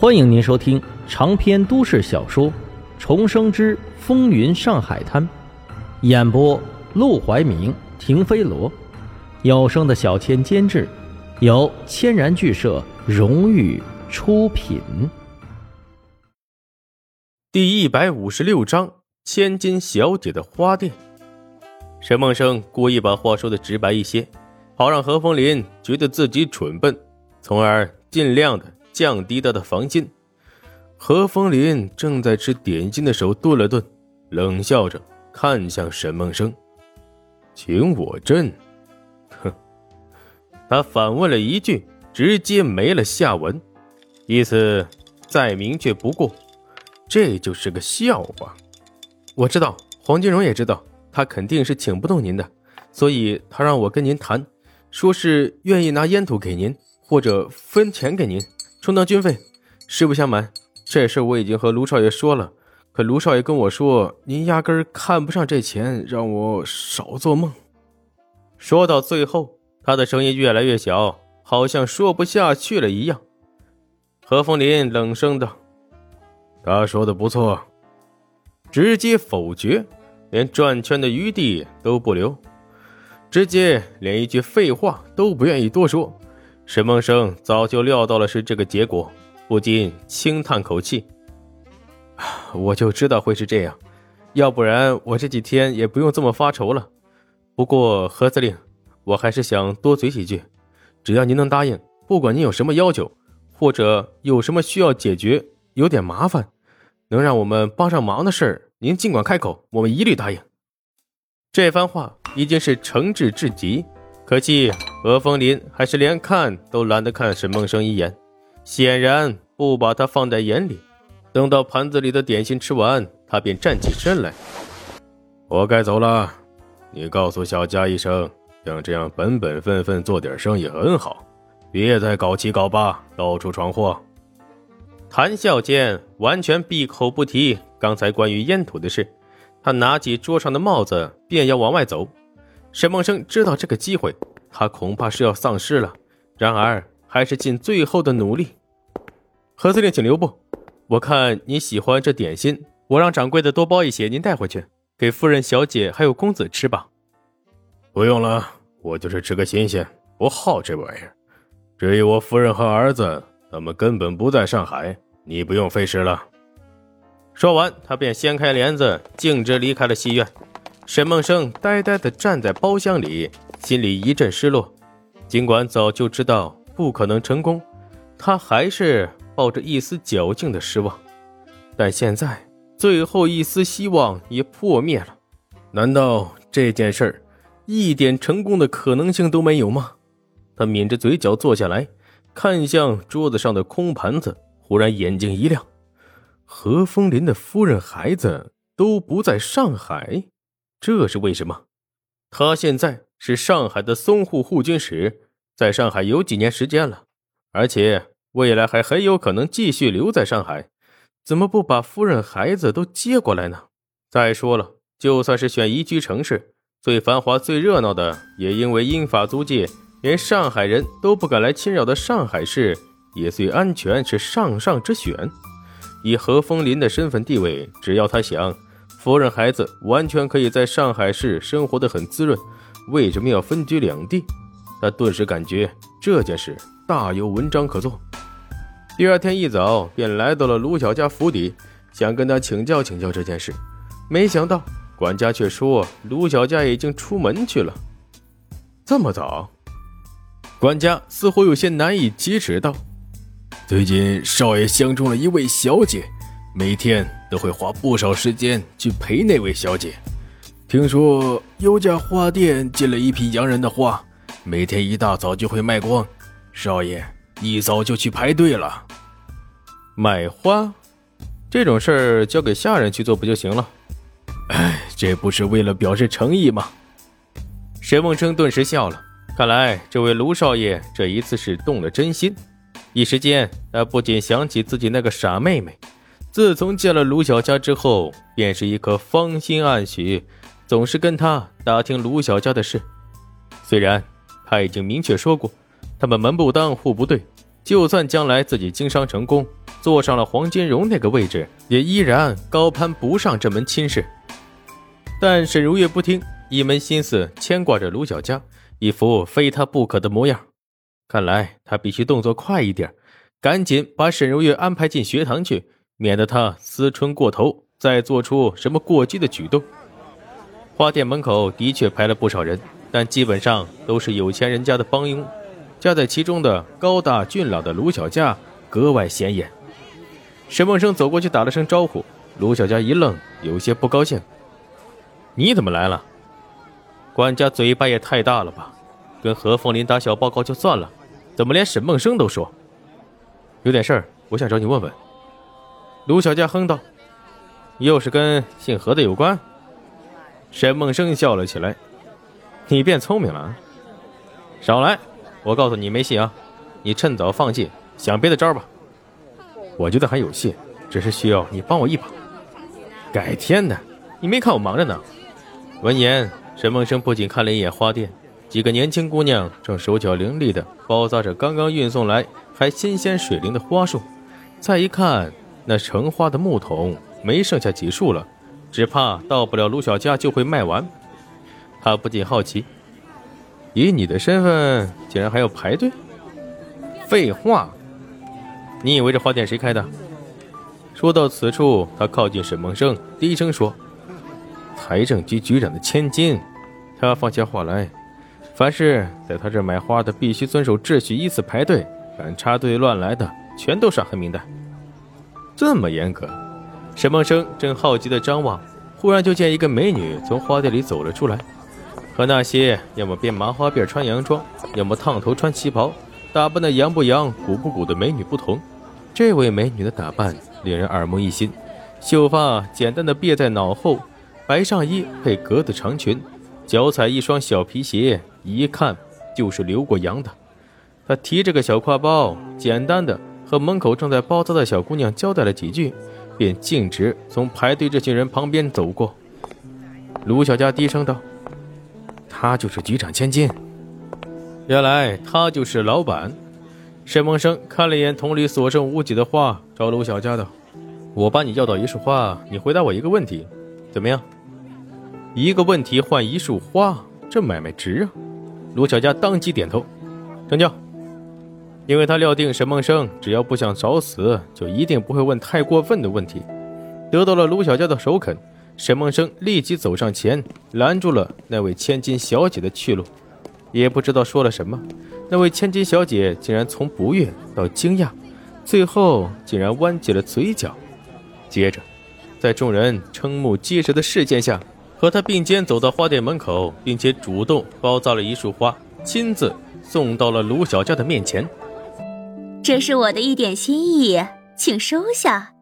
欢迎您收听长篇都市小说《重生之风云上海滩》，演播：陆怀明、停飞罗，有声的小千监制，由千然剧社荣誉出品。第一百五十六章：千金小姐的花店。沈梦生故意把话说的直白一些，好让何风林觉得自己蠢笨，从而尽量的。降低他的防心。何风林正在吃点心的手顿了顿，冷笑着看向沈梦生：“请我朕？”哼，他反问了一句，直接没了下文，意思再明确不过。这就是个笑话。我知道，黄金荣也知道，他肯定是请不动您的，所以他让我跟您谈，说是愿意拿烟土给您，或者分钱给您。充当军费，实不相瞒，这事我已经和卢少爷说了。可卢少爷跟我说，您压根儿看不上这钱，让我少做梦。说到最后，他的声音越来越小，好像说不下去了一样。何风林冷声道：“他说的不错。”直接否决，连转圈的余地都不留，直接连一句废话都不愿意多说。沈梦生早就料到了是这个结果，不禁轻叹口气：“我就知道会是这样，要不然我这几天也不用这么发愁了。不过何司令，我还是想多嘴几句，只要您能答应，不管您有什么要求，或者有什么需要解决、有点麻烦，能让我们帮上忙的事儿，您尽管开口，我们一律答应。”这番话已经是诚挚至极。可惜何风林还是连看都懒得看沈梦生一眼，显然不把他放在眼里。等到盘子里的点心吃完，他便站起身来：“我该走了，你告诉小佳一声，像这样本本分分做点生意很好，别再搞七搞八，到处闯祸。”谈笑间，完全闭口不提刚才关于烟土的事。他拿起桌上的帽子，便要往外走。沈梦生知道这个机会，他恐怕是要丧失了。然而，还是尽最后的努力。何司令，请留步。我看你喜欢这点心，我让掌柜的多包一些，您带回去给夫人、小姐还有公子吃吧。不用了，我就是吃个新鲜，不好这玩意儿。至于我夫人和儿子，他们根本不在上海，你不用费事了。说完，他便掀开帘子，径直离开了戏院。沈梦生呆呆地站在包厢里，心里一阵失落。尽管早就知道不可能成功，他还是抱着一丝侥幸的失望。但现在，最后一丝希望也破灭了。难道这件事儿一点成功的可能性都没有吗？他抿着嘴角坐下来，看向桌子上的空盘子，忽然眼睛一亮：何风林的夫人、孩子都不在上海。这是为什么？他现在是上海的淞沪护军使，在上海有几年时间了，而且未来还很有可能继续留在上海。怎么不把夫人、孩子都接过来呢？再说了，就算是选宜居城市，最繁华、最热闹的，也因为英法租界，连上海人都不敢来侵扰的上海市，也最安全，是上上之选。以何风林的身份地位，只要他想。夫人孩子完全可以在上海市生活的很滋润，为什么要分居两地？他顿时感觉这件事大有文章可做。第二天一早便来到了卢小家府邸，想跟他请教请教这件事。没想到管家却说卢小家已经出门去了。这么早？管家似乎有些难以启齿道：“最近少爷相中了一位小姐。”每天都会花不少时间去陪那位小姐。听说有家花店进了一批洋人的花，每天一大早就会卖光。少爷一早就去排队了。买花，这种事儿交给下人去做不就行了？哎，这不是为了表示诚意吗？沈梦生顿时笑了，看来这位卢少爷这一次是动了真心。一时间，他不禁想起自己那个傻妹妹。自从见了卢小佳之后，便是一颗芳心暗许，总是跟他打听卢小佳的事。虽然他已经明确说过，他们门不当户不对，就算将来自己经商成功，坐上了黄金荣那个位置，也依然高攀不上这门亲事。但沈如月不听，一门心思牵挂着卢小佳，一副非他不可的模样。看来他必须动作快一点，赶紧把沈如月安排进学堂去，免得他思春过头，再做出什么过激的举动。花店门口的确排了不少人，但基本上都是有钱人家的帮佣。夹在其中的高大俊朗的卢小佳格外显眼。沈梦生走过去打了声招呼，卢小佳一愣，有些不高兴：“你怎么来了？管家嘴巴也太大了吧？跟何凤林打小报告就算了，怎么连沈梦生都说？有点事儿，我想找你问问。”卢小佳哼道：“又是跟姓何的有关？”沈梦生笑了起来：“你变聪明了，啊少来！”我告诉你没戏啊！你趁早放弃，想别的招吧。我觉得还有戏，只是需要你帮我一把。改天的，你没看我忙着呢。闻言，沈梦生不仅看了一眼花店，几个年轻姑娘正手脚伶俐的包扎着刚刚运送来还新鲜水灵的花束，再一看那成花的木桶没剩下几束了，只怕到不了卢小家就会卖完。他不禁好奇。以你的身份，竟然还要排队？废话！你以为这花店谁开的？说到此处，他靠近沈梦生，低声说：“财政局局长的千金。”他放下话来：“凡是在他这买花的，必须遵守秩序，依次排队。敢插队乱来的，全都上黑名单。”这么严格？沈梦生正好奇的张望，忽然就见一个美女从花店里走了出来。和那些要么编麻花辫穿洋装，要么烫头穿旗袍，打扮的洋不洋、古不古的美女不同，这位美女的打扮令人耳目一新。秀发简单的别在脑后，白上衣配格子长裙，脚踩一双小皮鞋，一看就是留过洋的。她提着个小挎包，简单的和门口正在包扎的小姑娘交代了几句，便径直从排队这群人旁边走过。卢小佳低声道。他就是局长千金，原来他就是老板。沈梦生看了一眼桶里所剩无几的花，找卢小佳道：“我把你要到一束花，你回答我一个问题，怎么样？一个问题换一束花，这买卖值啊！”卢小佳当即点头，成交。因为他料定沈梦生只要不想找死，就一定不会问太过分的问题。得到了卢小佳的首肯。沈梦生立即走上前，拦住了那位千金小姐的去路。也不知道说了什么，那位千金小姐竟然从不悦到惊讶，最后竟然弯起了嘴角。接着，在众人瞠目结舌的视线下，和他并肩走到花店门口，并且主动包扎了一束花，亲自送到了卢小佳的面前。这是我的一点心意，请收下。